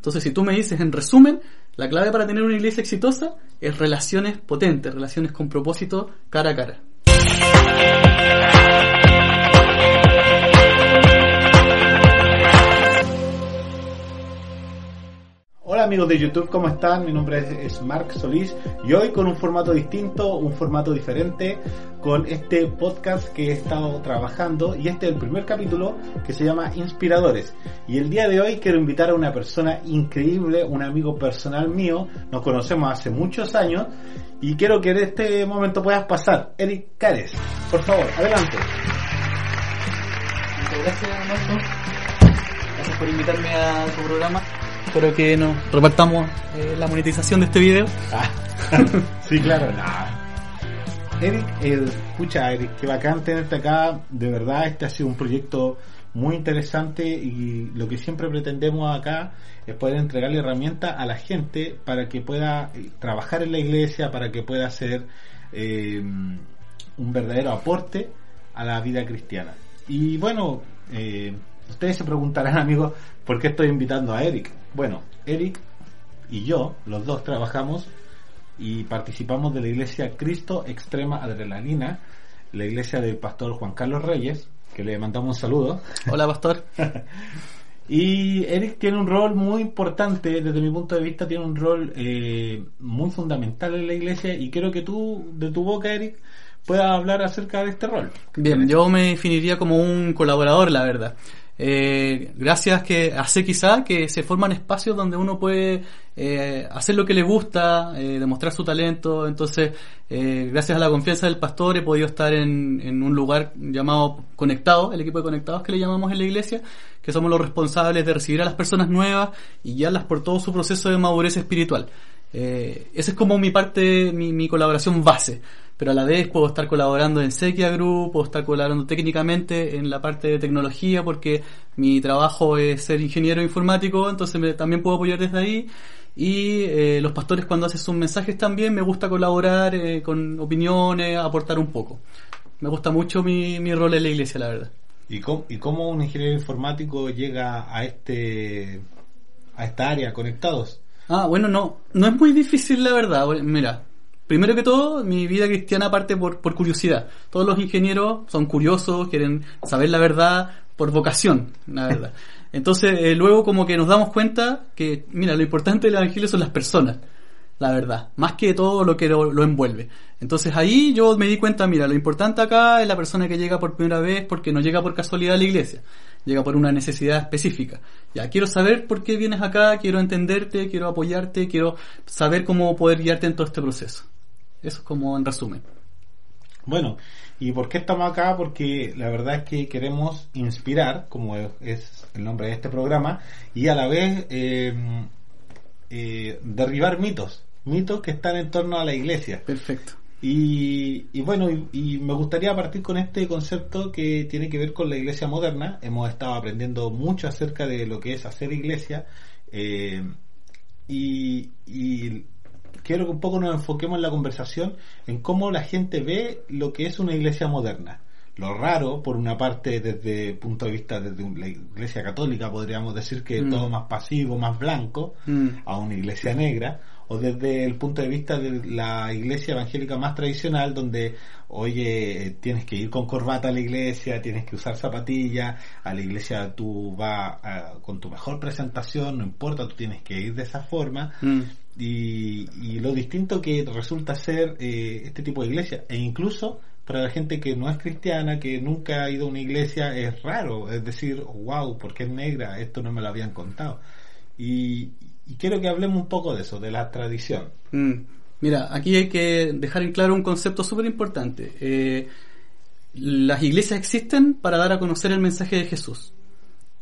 Entonces, si tú me dices en resumen, la clave para tener una iglesia exitosa es relaciones potentes, relaciones con propósito cara a cara. Hola amigos de YouTube, ¿cómo están? Mi nombre es, Marc Solís y hoy con un formato distinto, un formato diferente, con este podcast que he estado trabajando y este es el primer capítulo que se llama Inspiradores. Y el día de hoy quiero invitar a una persona increíble, un amigo personal mío, nos conocemos hace muchos años y quiero que en este momento puedas pasar. Eric Cares, por favor, adelante. Muchas gracias, Marco. Gracias por invitarme a tu programa. Espero que nos repartamos eh, la monetización de este video. Ah, sí, claro, nada. Eric, escucha, Eric, qué bacán tenerte acá. De verdad, este ha sido un proyecto muy interesante y lo que siempre pretendemos acá es poder entregarle herramientas a la gente para que pueda eh, trabajar en la iglesia, para que pueda hacer eh, un verdadero aporte a la vida cristiana. Y bueno, eh, ustedes se preguntarán, amigos, ¿por qué estoy invitando a Eric? Bueno, Eric y yo, los dos trabajamos y participamos de la iglesia Cristo Extrema Adrenalina, la iglesia del pastor Juan Carlos Reyes, que le mandamos un saludo. Hola, pastor. y Eric tiene un rol muy importante, desde mi punto de vista, tiene un rol eh, muy fundamental en la iglesia y quiero que tú, de tu boca, Eric, puedas hablar acerca de este rol. Bien, yo me definiría como un colaborador, la verdad. Eh, gracias que hace quizá que se forman espacios donde uno puede eh, hacer lo que le gusta, eh, demostrar su talento. Entonces, eh, gracias a la confianza del pastor he podido estar en, en un lugar llamado Conectados, el equipo de Conectados que le llamamos en la iglesia, que somos los responsables de recibir a las personas nuevas y guiarlas por todo su proceso de madurez espiritual. Eh, esa es como mi parte, mi, mi colaboración base pero a la vez puedo estar colaborando en Sequia Group, puedo estar colaborando técnicamente en la parte de tecnología porque mi trabajo es ser ingeniero informático, entonces me, también puedo apoyar desde ahí. Y eh, los pastores cuando hacen sus mensajes también me gusta colaborar eh, con opiniones, aportar un poco. Me gusta mucho mi, mi rol en la iglesia, la verdad. ¿Y cómo, ¿Y cómo un ingeniero informático llega a este a esta área conectados? Ah, bueno, no, no es muy difícil la verdad. Mira, primero que todo, mi vida cristiana parte por, por curiosidad. Todos los ingenieros son curiosos, quieren saber la verdad por vocación, la verdad. Entonces, eh, luego como que nos damos cuenta que, mira, lo importante del evangelio son las personas, la verdad, más que todo lo que lo, lo, envuelve. Entonces ahí yo me di cuenta, mira, lo importante acá es la persona que llega por primera vez porque no llega por casualidad a la iglesia, llega por una necesidad específica. Ya, quiero saber por qué vienes acá, quiero entenderte, quiero apoyarte, quiero saber cómo poder guiarte en todo este proceso. Eso es como en resumen. Bueno, ¿y por qué estamos acá? Porque la verdad es que queremos inspirar, como es el nombre de este programa, y a la vez eh, eh, derribar mitos, mitos que están en torno a la iglesia. Perfecto. Y, y bueno, y, y, me gustaría partir con este concepto que tiene que ver con la iglesia moderna. Hemos estado aprendiendo mucho acerca de lo que es hacer iglesia. Eh, y, y quiero que un poco nos enfoquemos en la conversación en cómo la gente ve lo que es una iglesia moderna. Lo raro, por una parte, desde el punto de vista desde la iglesia católica, podríamos decir que mm. todo más pasivo, más blanco, mm. a una iglesia negra, o desde el punto de vista de la iglesia evangélica más tradicional, donde, oye, tienes que ir con corbata a la iglesia, tienes que usar zapatillas, a la iglesia tú vas uh, con tu mejor presentación, no importa, tú tienes que ir de esa forma. Mm. Y, y, lo distinto que resulta ser eh, este tipo de iglesia, e incluso para la gente que no es cristiana, que nunca ha ido a una iglesia, es raro, es decir, wow, porque es negra, esto no me lo habían contado. Y, y quiero que hablemos un poco de eso, de la tradición. Mm. Mira, aquí hay que dejar en claro un concepto súper importante. Eh, las iglesias existen para dar a conocer el mensaje de Jesús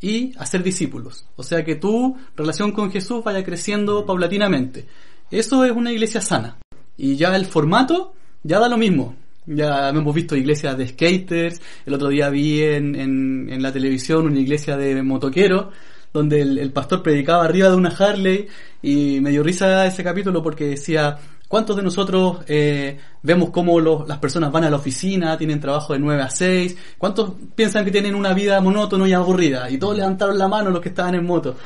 y hacer discípulos. O sea que tu relación con Jesús vaya creciendo paulatinamente. Eso es una iglesia sana. Y ya el formato ya da lo mismo. Ya hemos visto iglesias de skaters, el otro día vi en, en, en la televisión una iglesia de motoqueros, donde el, pastor predicaba arriba de una Harley y me dio risa ese capítulo porque decía, ¿Cuántos de nosotros eh, vemos cómo las personas van a la oficina, tienen trabajo de 9 a 6? ¿Cuántos piensan que tienen una vida monótona y aburrida? Y todos levantaron la mano los que estaban en moto.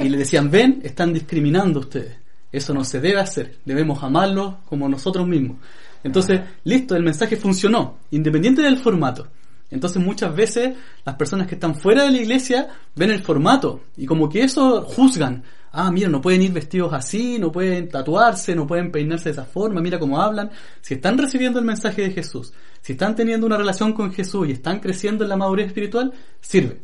Y le decían, ven, están discriminando ustedes. Eso no se debe hacer. Debemos amarlos como nosotros mismos. Entonces, listo, el mensaje funcionó, independiente del formato. Entonces muchas veces las personas que están fuera de la iglesia ven el formato y como que eso juzgan. Ah, mira, no pueden ir vestidos así, no pueden tatuarse, no pueden peinarse de esa forma, mira cómo hablan. Si están recibiendo el mensaje de Jesús, si están teniendo una relación con Jesús y están creciendo en la madurez espiritual, sirve,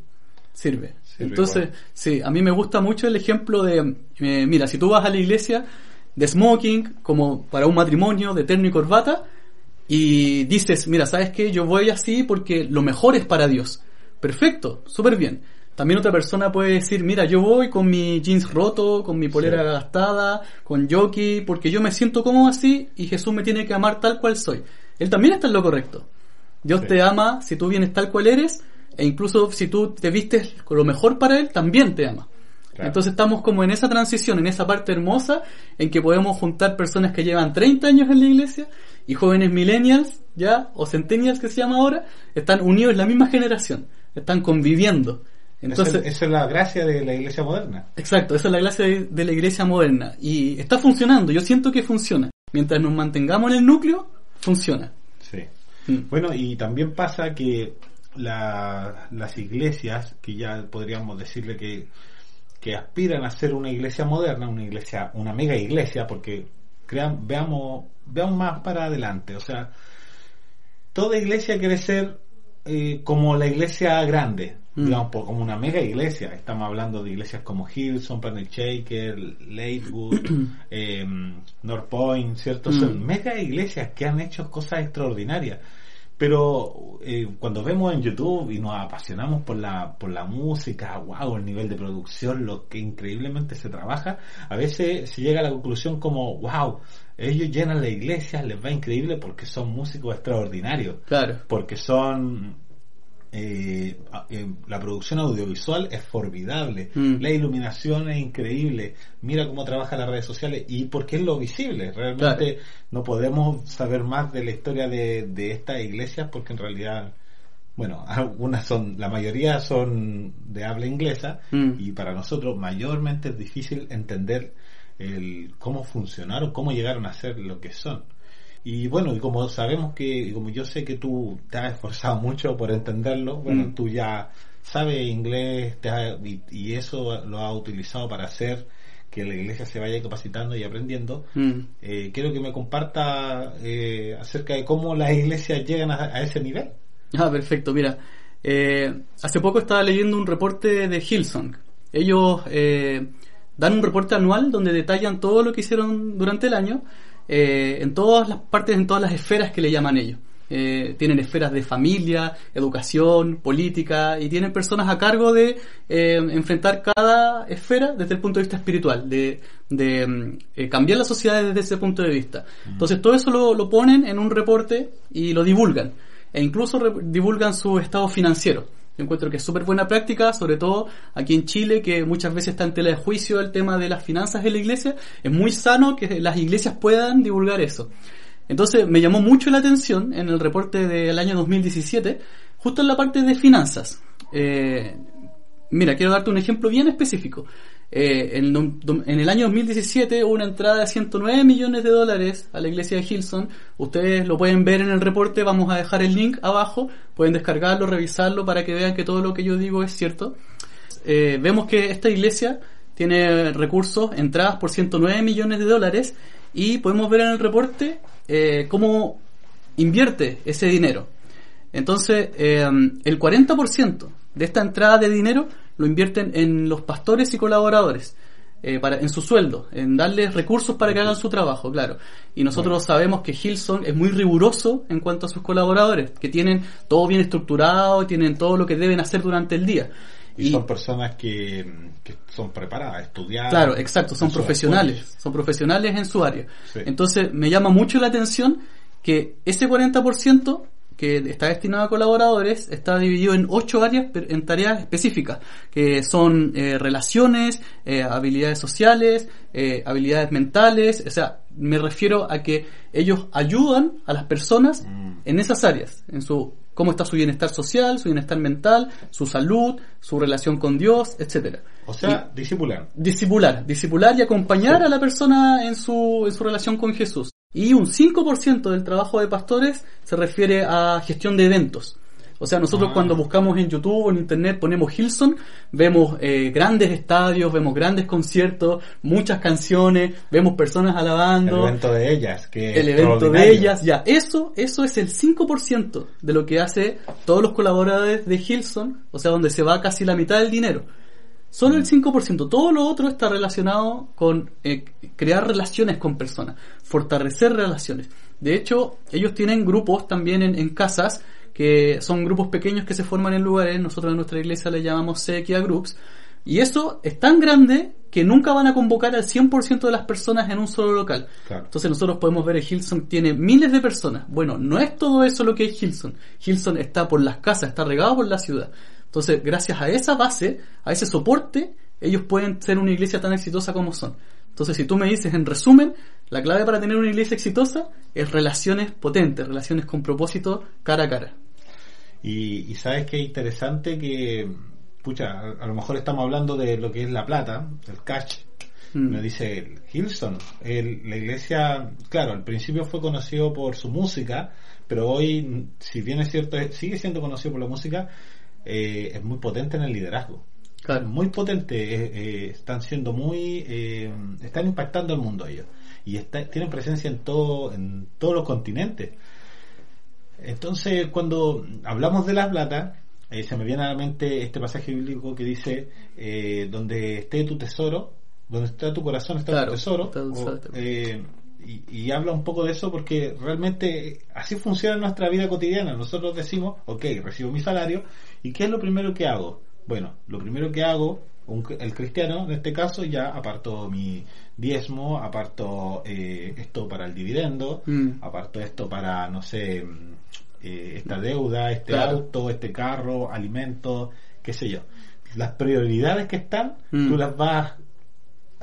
sirve. Entonces, sí, a mí me gusta mucho el ejemplo de, eh, mira, si tú vas a la iglesia de smoking, como para un matrimonio, de terno y corbata, y dices, mira, ¿sabes qué? Yo voy así porque lo mejor es para Dios. Perfecto, súper bien. También otra persona puede decir, mira, yo voy con mi jeans roto, con mi polera gastada, con jockey, porque yo me siento como así y Jesús me tiene que amar tal cual soy. Él también está en lo correcto. Dios te ama si tú vienes tal cual eres e incluso si tú te vistes con lo mejor para Él, también te ama. Entonces estamos como en esa transición, en esa parte hermosa en que podemos juntar personas que llevan 30 años en la iglesia y jóvenes millennials, ya, o centennials que se llama ahora, están unidos en la misma generación, están conviviendo. Entonces, esa, es la gracia de la iglesia moderna. Exacto, esa es la gracia de, la iglesia moderna. Y está funcionando, yo siento que funciona. Mientras nos mantengamos en el núcleo, funciona. Sí. Mm. Bueno, y también pasa que las iglesias, que ya podríamos decirle que que aspiran a ser una iglesia moderna, una iglesia, una mega iglesia, porque crean, veamos, veamos más para adelante. O sea, toda iglesia quiere ser eh, como la iglesia grande, mm. digamos, como una mega iglesia. Estamos hablando de iglesias como Hillsong, Planet Shaker, Lakewood, eh, North Point, ¿cierto? Son mm. mega iglesias que han hecho cosas extraordinarias pero eh, cuando vemos en YouTube y nos apasionamos por la, por la música, wow, el nivel de producción, lo que increíblemente se trabaja, a veces se llega a la conclusión como, wow, ellos llenan la iglesia, les va increíble porque son músicos extraordinarios. Claro. Porque son eh, eh, la producción audiovisual es formidable, mm. la iluminación es increíble, mira cómo trabaja las redes sociales y porque es lo visible, realmente no podemos saber más de la historia de, de estas iglesias porque en realidad, bueno, algunas son, la mayoría son de habla inglesa mm. y para nosotros mayormente es difícil entender el cómo funcionaron, cómo llegaron a ser lo que son. Y bueno, y como sabemos que, y como yo sé que tú te has esforzado mucho por entenderlo, bueno, mm. tú ya sabes inglés y, eso lo has utilizado para hacer que la iglesia se vaya capacitando y aprendiendo. Mm. Eh, quiero que me comparta eh, acerca de cómo las iglesias llegan a, ese nivel. Ah, perfecto. Mira, eh, hace poco estaba leyendo un reporte de Hillsong. Ellos dan un reporte anual donde detallan todo lo que hicieron durante el año eh, en todas las partes, en todas las esferas que le llaman ellos. Eh, tienen esferas de familia, educación, política y tienen personas a cargo de eh, enfrentar cada esfera desde el punto de vista espiritual, de, mm, cambiar la sociedad desde ese punto de vista. Entonces todo eso lo, lo ponen en un reporte y lo divulgan e incluso divulgan su estado financiero. Yo encuentro que es súper buena práctica, sobre todo aquí en Chile, que muchas veces está en tela de juicio el tema de las finanzas de la iglesia. Es muy sano que las iglesias puedan divulgar eso. Entonces me llamó mucho la atención en el reporte del año 2017, justo en la parte de finanzas. Eh, mira, quiero darte un ejemplo bien específico. Eh, en, el año 2017 hubo una entrada de 109 millones de dólares a la iglesia de Hilson. Ustedes lo pueden ver en el reporte, vamos a dejar el link abajo. Pueden descargarlo, revisarlo para que vean que todo lo que yo digo es cierto. Eh, vemos que esta iglesia tiene recursos, entradas por 109 millones de dólares y podemos ver en el reporte eh, cómo invierte ese dinero. Entonces, el 40% de esta entrada de dinero lo invierten en los pastores y colaboradores. Eh, para, en su sueldo, en darles recursos para que hagan su trabajo, claro. Y nosotros sabemos que Hilson es muy riguroso en cuanto a sus colaboradores, que tienen todo bien estructurado, tienen todo lo que deben hacer durante el día. Y, son personas que, son preparadas, estudiadas. Claro, exacto, son profesionales, son profesionales en su área. Entonces me llama mucho la atención que ese 40% que está destinado a colaboradores está dividido en ocho áreas en tareas específicas, que son eh, relaciones, eh, habilidades sociales, eh, habilidades mentales, o sea, me refiero a que ellos ayudan a las personas mm. en esas áreas, en su cómo está su bienestar social, su bienestar mental, su salud, su relación con Dios, etcétera. O sea, disipular. Disipular, disipular y acompañar a la persona en su, en su relación con Jesús. Y un 5% del trabajo de pastores se refiere a gestión de eventos. O sea, nosotros ah. cuando buscamos en YouTube o en Internet ponemos Hilson, vemos eh, grandes estadios, vemos grandes conciertos, muchas canciones, vemos personas alabando. El evento de ellas, que El evento de ellas, ya. Eso, eso es el 5% de lo que hace todos los colaboradores de Hilson, o sea, donde se va casi la mitad del dinero. Solo el 5%. Todo lo otro está relacionado con eh, crear relaciones con personas, fortalecer relaciones. De hecho, ellos tienen grupos también en, casas, que son grupos pequeños que se forman en lugares, nosotros en nuestra iglesia le llamamos sequia groups, y eso es tan grande que nunca van a convocar al 100% de las personas en un solo local. Entonces nosotros podemos ver que Hilson tiene miles de personas. Bueno, no es todo eso lo que es Hilson. Hilson está por las casas, está regado por la ciudad. Entonces, gracias a esa base, a ese soporte, ellos pueden ser una iglesia tan exitosa como son. Entonces, si tú me dices, en resumen, la clave para tener una iglesia exitosa es relaciones potentes, relaciones con propósito cara a cara. Y, sabes qué interesante que, pucha, a, lo mejor estamos hablando de lo que es la plata, el cash. Mm. Me dice Hilson, la iglesia, claro, al principio fue conocido por su música, pero hoy, si bien es cierto, sigue siendo conocido por la música, eh, es muy potente en el liderazgo. Muy potente, eh, eh, están siendo muy, están impactando al mundo ellos y tienen presencia en todo, en todos los continentes. Entonces, cuando hablamos de las plata, se me viene a la mente este pasaje bíblico que dice, donde esté tu tesoro, donde está tu corazón está tu tesoro. Y, habla un poco de eso porque realmente así funciona nuestra vida cotidiana. Nosotros decimos, ok, recibo mi salario ¿Y qué es lo primero que hago? Bueno, lo primero que hago, el cristiano en este caso, ya aparto mi diezmo, aparto eh, esto para el dividendo, mm. aparto esto para, no sé, mm, eh, esta deuda, este auto, este carro, alimentos, qué sé yo. Las prioridades que están, mm. tú las vas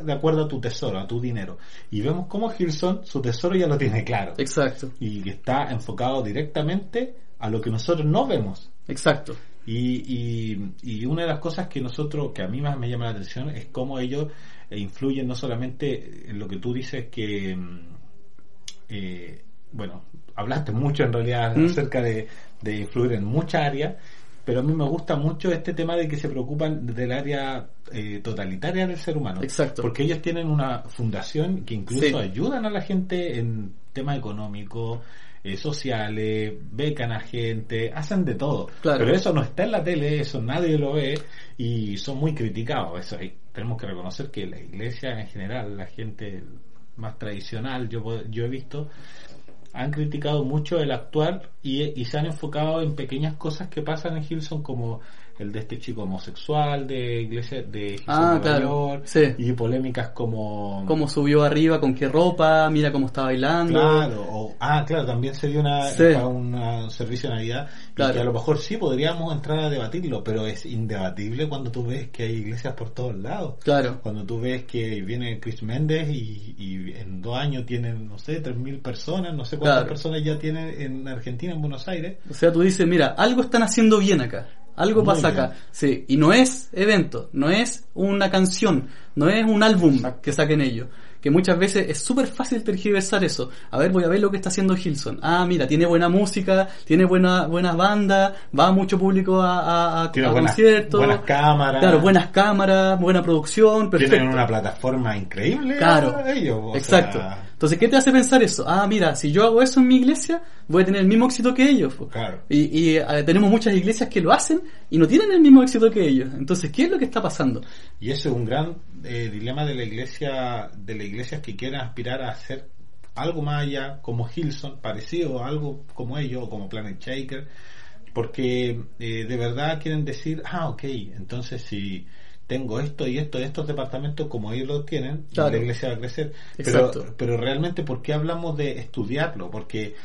de acuerdo a tu tesoro, a tu dinero. Y vemos cómo Gilson su tesoro ya lo tiene claro. Exacto. Y que está enfocado directamente a lo que nosotros no vemos. Exacto. Y, y, una de las cosas que nosotros, que a mí más me llama la atención, es cómo ellos eh, influyen no solamente en lo que tú dices que, mm, eh, bueno, hablaste mucho en realidad mm. acerca de, de, influir en muchas áreas, pero a mí me gusta mucho este tema de que se preocupan del área eh, totalitaria del ser humano. Exacto. Porque ellos tienen una fundación que incluso ayudan a la gente en temas económicos, eh, sociales, becan a gente, hacen de todo. Pero eso no está en la tele, eso nadie lo ve y son muy criticados. Eso tenemos que reconocer que la iglesia en general, la gente más tradicional, yo, yo he visto, han criticado mucho el actual y, y se han enfocado en pequeñas cosas que pasan en Hilson como el de este chico homosexual de iglesia de ah, claro. y polémicas como cómo subió arriba con qué ropa mira cómo está bailando. Claro o, ah claro también se dio una un servicio de navidad claro. y que a lo mejor sí podríamos entrar a debatirlo pero es indebatible cuando tú ves que hay iglesias por todos lados. Claro. Cuando tú ves que viene Chris Méndez y, y en dos años tienen no sé tres mil personas no sé cuántas personas ya tienen en Argentina en Buenos Aires o sea tú dices mira algo están haciendo bien acá algo pasa acá. Sí, y no es evento, no es una canción, no es un álbum que saquen ellos. Que muchas veces es súper fácil tergiversar eso. A ver, voy a ver lo que está haciendo Hilson. Ah, mira, tiene buena música, tiene buena, buenas bandas, va mucho público a, a, conciertos. Buenas cámaras. Claro, buenas cámaras, buena producción, perfecto. Tienen una plataforma increíble. Claro, ellos, exacto. Entonces, ¿qué te hace pensar eso? Ah, mira, si yo hago eso en mi iglesia, voy a tener el mismo éxito que ellos. Claro. Y, eh, tenemos muchas iglesias que lo hacen y no tienen el mismo éxito que ellos. Entonces, ¿qué es lo que está pasando? Y ese es un gran eh, dilema de la iglesia, de las iglesias que quieren aspirar a hacer algo más allá, como Hilson, parecido a algo como ellos, o como Planet Shaker, porque eh, de verdad quieren decir, ah, ok, entonces si tengo esto y esto, estos departamentos como ellos lo tienen, la iglesia va a crecer. Pero, pero realmente, ¿por qué hablamos de estudiarlo? Porque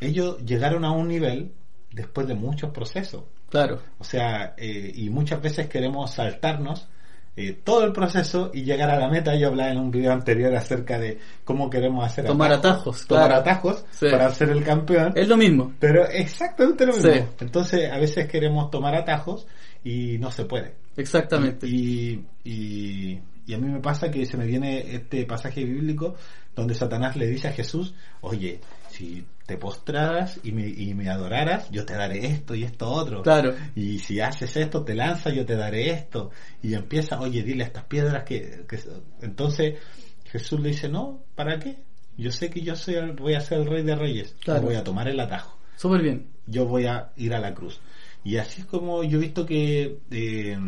ellos llegaron a un nivel después de muchos procesos. Claro. O sea, eh, y muchas veces queremos saltarnos eh, todo el proceso y llegar a la meta. Yo hablaba en un video anterior acerca de cómo queremos hacer tomar atajos, tomar atajos para ser el campeón. Es lo mismo. Pero exactamente lo mismo. Entonces, a veces queremos tomar atajos y no se puede. Exactamente. Y, y, y, a mí me pasa que se me viene este pasaje bíblico donde Satanás le dice a Jesús, oye, si te postraras y me, y me adoraras, yo te daré esto y esto otro. Claro. Y si haces esto, te lanza, yo te daré esto. Y empieza, oye, dile a estas piedras que, Entonces Jesús le dice, no, ¿para qué? Yo sé que yo soy voy a ser el rey de reyes. Claro. voy a tomar el atajo. Súper bien. Yo voy a ir a la cruz. Y así es como yo he visto que eh,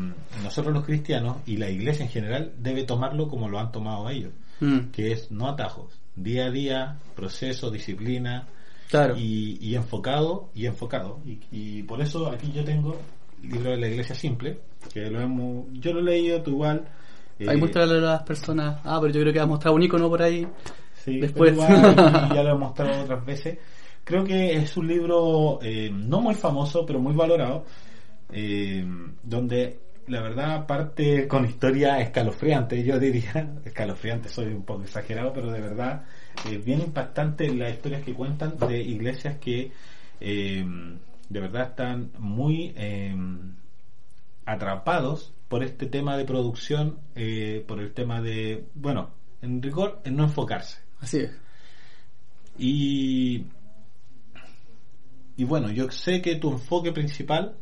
nosotros los cristianos y la iglesia en general debe tomarlo como lo han tomado ellos, mm. que es no atajos, día a día, proceso, disciplina, claro. y, enfocado, y enfocado. Y, por eso aquí yo tengo el libro de la iglesia simple, que lo hemos, yo lo he leído, tú igual. Eh, Ahí mostrarle a las personas, ah, pero yo creo que ha mostrado un icono por ahí. Sí, después. ya lo he mostrado otras veces. Creo que es un libro eh, no muy famoso, pero muy valorado, eh, donde la verdad parte con historia escalofriante, yo diría, escalofriante, soy un poco exagerado, pero de verdad eh, bien impactante las historias que cuentan de iglesias que de verdad están muy atrapados por este tema de producción, por el tema de, bueno, en rigor, en no enfocarse. Así es. Y y bueno, yo sé que tu enfoque principal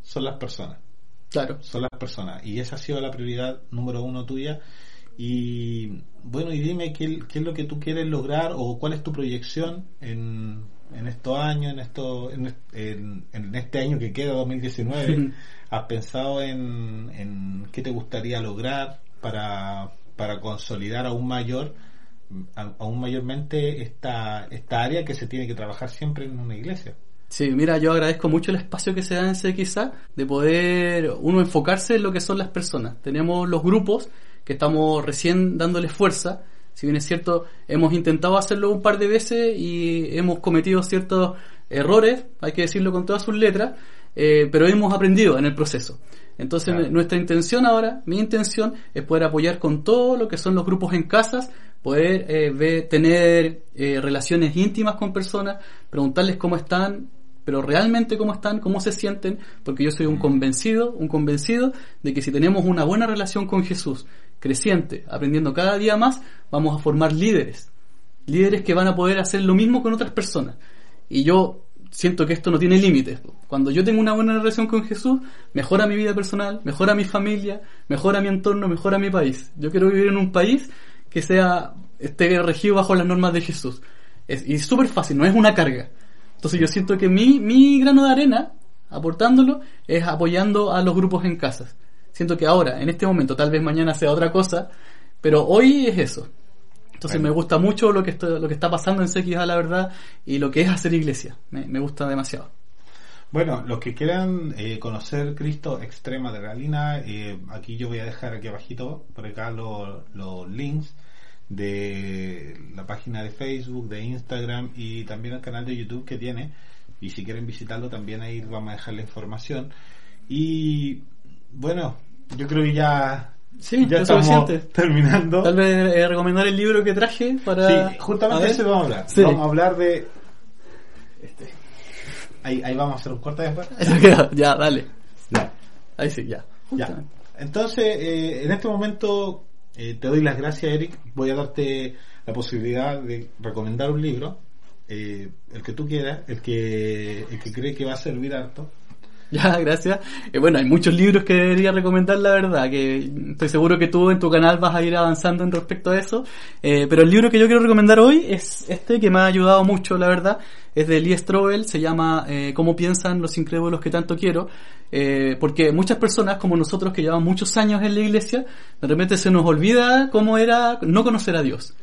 son las personas. Claro. Son las personas. Y esa ha sido la prioridad número uno tuya. Y bueno, y dime qué, qué es lo que tú quieres lograr o cuál es tu proyección en, en estos años, en, esto, en, en, este año que queda, 2019. ¿Has pensado en, en qué te gustaría lograr para, para consolidar aún mayor aún mayormente esta, esta área que se tiene que trabajar siempre en una iglesia? Sí, mira, yo agradezco mucho el espacio que se da en CXA de poder uno enfocarse en lo que son las personas. Tenemos los grupos que estamos recién dándole fuerza. Si bien es cierto, hemos intentado hacerlo un par de veces y hemos cometido ciertos errores, hay que decirlo con todas sus letras, eh, pero hemos aprendido en el proceso. Entonces nuestra intención ahora, mi intención, es poder apoyar con todo lo que son los grupos en casas, poder eh, tener eh, relaciones íntimas con personas, preguntarles cómo están, pero realmente cómo están, cómo se sienten, porque yo soy un convencido, un convencido de que si tenemos una buena relación con Jesús, creciente, aprendiendo cada día más, vamos a formar líderes, líderes que van a poder hacer lo mismo con otras personas. Y yo siento que esto no tiene límites. Cuando yo tengo una buena relación con Jesús, mejora mi vida personal, mejora mi familia, mejora mi entorno, mejora mi país. Yo quiero vivir en un país que sea esté regido bajo las normas de Jesús. Es, y es súper fácil, no es una carga. Entonces yo siento que mi, mi grano de arena, aportándolo, es apoyando a los grupos en casas. Siento que ahora, en este momento, tal vez mañana sea otra cosa, pero hoy es eso. Entonces me gusta mucho lo que, está, lo que está pasando en CX a la verdad y lo que es hacer iglesia. Me, gusta demasiado. Bueno, los que quieran eh, conocer Cristo Extrema de Galina, eh, aquí yo voy a dejar aquí abajito, por acá los links de la página de Facebook, de Instagram y también el canal de YouTube que tiene. Y si quieren visitarlo también ahí vamos a dejar la información. Y bueno, yo creo que ya Sí, ya estamos terminando. Tal vez eh, recomendar el libro que traje para. Sí, justamente eso vamos a hablar. Vamos a hablar de. Este. Ahí, ahí vamos a hacer un corte después. ya, dale. Ya. Ahí sí, ya. ya. Entonces, eh, en este momento eh, te doy las gracias, Eric. Voy a darte la posibilidad de recomendar un libro, eh, el que tú quieras, el que, el que cree que va a servir harto. Ya, gracias. Eh, bueno, hay muchos libros que debería recomendar, la verdad, que estoy seguro que tú en tu canal vas a ir avanzando en respecto a eso. Eh, pero el libro que yo quiero recomendar hoy es este que me ha ayudado mucho, la verdad. Es de Lee Strobel, se llama eh, Cómo piensan los incrédulos que tanto quiero. Eh, porque muchas personas, como nosotros que llevamos muchos años en la iglesia, de repente se nos olvida cómo era no conocer a Dios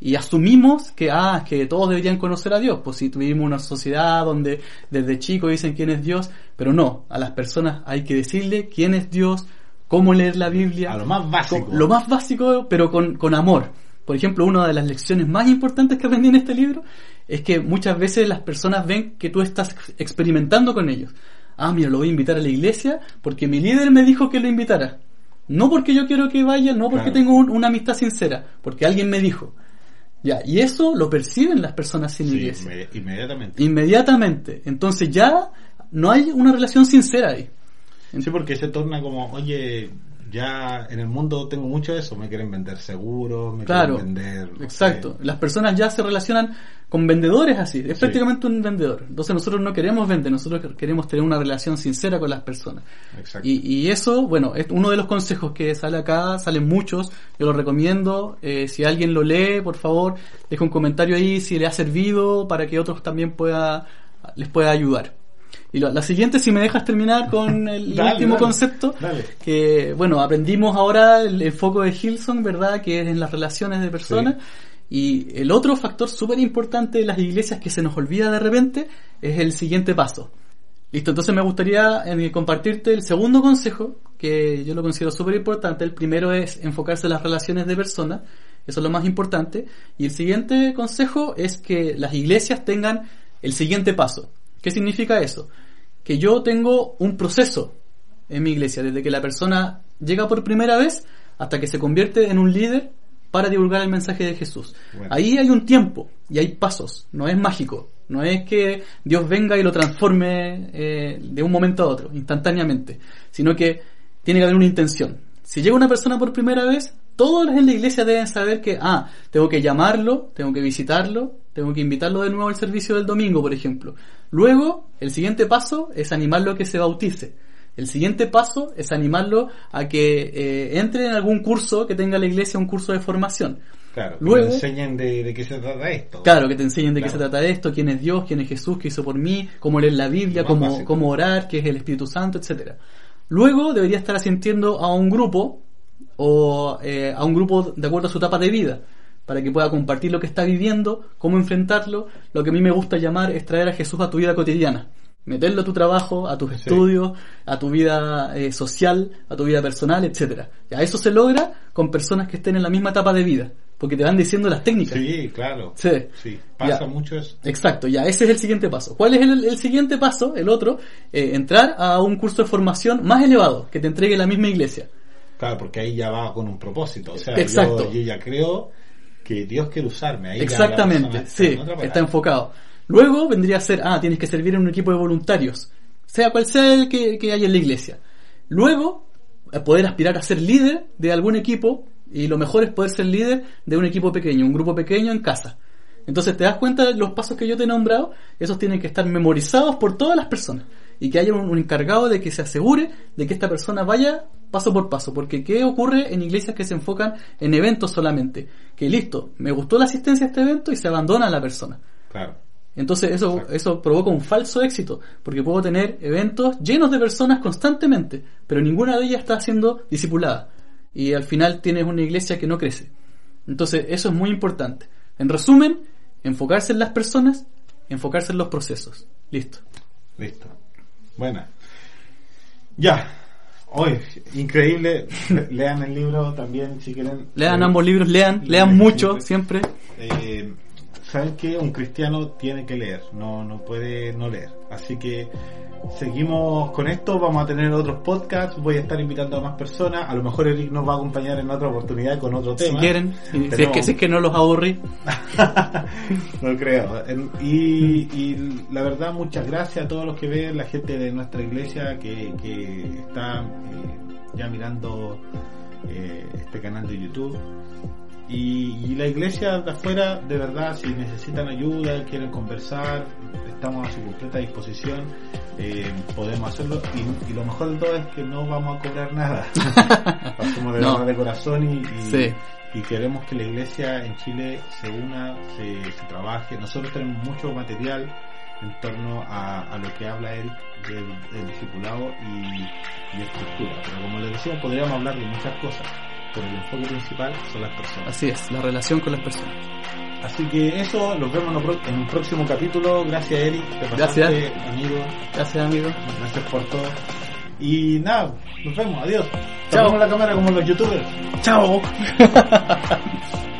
y asumimos que ah que todos deberían conocer a Dios pues si tuvimos una sociedad donde desde chico dicen quién es Dios pero no a las personas hay que decirle quién es Dios cómo leer la Biblia a lo más básico lo más básico pero con, con amor por ejemplo una de las lecciones más importantes que aprendí en este libro es que muchas veces las personas ven que tú estás experimentando con ellos. Ah, mira, lo voy a invitar a la iglesia porque mi líder me dijo que lo invitara. No porque yo quiero que vaya, no porque tengo una amistad sincera, porque alguien me dijo. Ya, y eso lo perciben las personas sin iglesia. Inmediatamente. Inmediatamente. Entonces ya no hay una relación sincera ahí. Sí, porque se torna como, oye, ya en el mundo tengo mucho de eso, me quieren vender seguros, me quieren vender... exacto, las personas ya se relacionan con vendedores así, es prácticamente un vendedor. Entonces nosotros no queremos vender, nosotros queremos tener una relación sincera con las personas. Exacto. Y, eso, bueno, es uno de los consejos que sale acá, salen muchos, yo lo recomiendo, eh, si alguien lo lee, por favor, deja un comentario ahí si le ha servido para que otros también pueda les pueda ayudar. Y la siguiente, si me dejas terminar con el último concepto, que bueno, aprendimos ahora el, foco de Hilson, ¿verdad? Que es en las relaciones de personas. Y el otro factor súper importante de las iglesias que se nos olvida de repente es el siguiente paso. Listo, entonces me gustaría compartirte el segundo consejo, que yo lo considero súper importante. El primero es enfocarse en las relaciones de personas, eso es lo más importante. Y el siguiente consejo es que las iglesias tengan el siguiente paso. ¿Qué significa eso? Que yo tengo un proceso en mi iglesia, desde que la persona llega por primera vez hasta que se convierte en un líder para divulgar el mensaje de Jesús. Ahí hay un tiempo y hay pasos, no es mágico, no es que Dios venga y lo transforme eh, de un momento a otro, instantáneamente, sino que tiene que haber una intención. Si llega una persona por primera vez, todos en la iglesia deben saber que, ah, tengo que llamarlo, tengo que visitarlo, tengo que invitarlo de nuevo al servicio del domingo, por ejemplo. Luego, el siguiente paso es animarlo a que se bautice. El siguiente paso es animarlo a que eh, entre en algún curso que tenga la iglesia, un curso de formación. Claro, Luego, que te enseñen de, qué se trata esto. Claro, que te enseñen de qué se trata esto, quién es Dios, quién es Jesús, qué hizo por mí, cómo leer la Biblia, cómo, cómo orar, qué es el Espíritu Santo, etcétera. Luego debería estar asistiendo a un grupo o eh, a un grupo de acuerdo a su etapa de vida para que pueda compartir lo que está viviendo, cómo enfrentarlo. Lo que a mí me gusta llamar es traer a Jesús a tu vida cotidiana. Meterlo a tu trabajo, a tus estudios, a tu vida eh, social, a tu vida personal, etcétera. Ya eso se logra con personas que estén en la misma etapa de vida, porque te van diciendo las técnicas. Sí, claro. Sí, sí. pasa mucho eso. Exacto, ya ese es el siguiente paso. ¿Cuál es el, siguiente paso? El otro, eh, entrar a un curso de formación más elevado que te entregue la misma iglesia. Claro, porque ahí ya va con un propósito. O sea, Exacto. Yo, ya creo que Dios quiere usarme. Ahí Exactamente, sí, está, enfocado. Luego vendría a ser, ah, tienes que servir en un equipo de voluntarios, sea cual sea el que, que haya en la iglesia. Luego, poder aspirar a ser líder de algún equipo, y lo mejor es poder ser líder de un equipo pequeño, un grupo pequeño en casa. Entonces te das cuenta de los pasos que yo te he nombrado, esos tienen que estar memorizados por todas las personas y que haya un, encargado de que se asegure de que esta persona vaya paso por paso, porque ¿qué ocurre en iglesias que se enfocan en eventos solamente? Que listo, me gustó la asistencia a este evento y se abandona a la persona. Claro. Entonces eso, eso provoca un falso éxito, porque puedo tener eventos llenos de personas constantemente, pero ninguna de ellas está siendo discipulada. Y al final tienes una iglesia que no crece. Entonces eso es muy importante. En resumen, enfocarse en las personas, enfocarse en los procesos. Listo. Listo. Buena. Ya. Hoy, increíble. lean el libro también si quieren. Lean ambos libros, lean, lean, mucho, siempre. Eh, Saben que un cristiano tiene que leer, no, no puede no leer. Así que seguimos con esto, vamos a tener otros podcasts, voy a estar invitando a más personas, a lo mejor Eric nos va a acompañar en otra oportunidad con otro tema. Si quieren, si, es, que, si es que no los aburrí. no creo. Y, la verdad, muchas gracias a todos los que ven, la gente de nuestra iglesia que, que está eh, ya mirando eh, este canal de YouTube. Y, la iglesia de afuera, de verdad, si necesitan ayuda, quieren conversar, estamos a su completa disposición, eh, podemos hacerlo. Y, lo mejor de todo es que no vamos a cobrar nada. Hacemos de, de corazón y, y, queremos que la iglesia en Chile se una, se, trabaje. Nosotros tenemos mucho material en torno a, lo que habla él del, discipulado y, y estructura. Pero como le decimos, podríamos hablar de muchas cosas pero el enfoque principal son las personas. Así es, la relación con las personas. Así que eso, nos vemos en un próximo capítulo. Gracias, Eric. Gracias. amigo. Gracias, amigo. Gracias por todo. Y nada, nos vemos. Adiós. Chao. la cámara como los youtubers. Chao.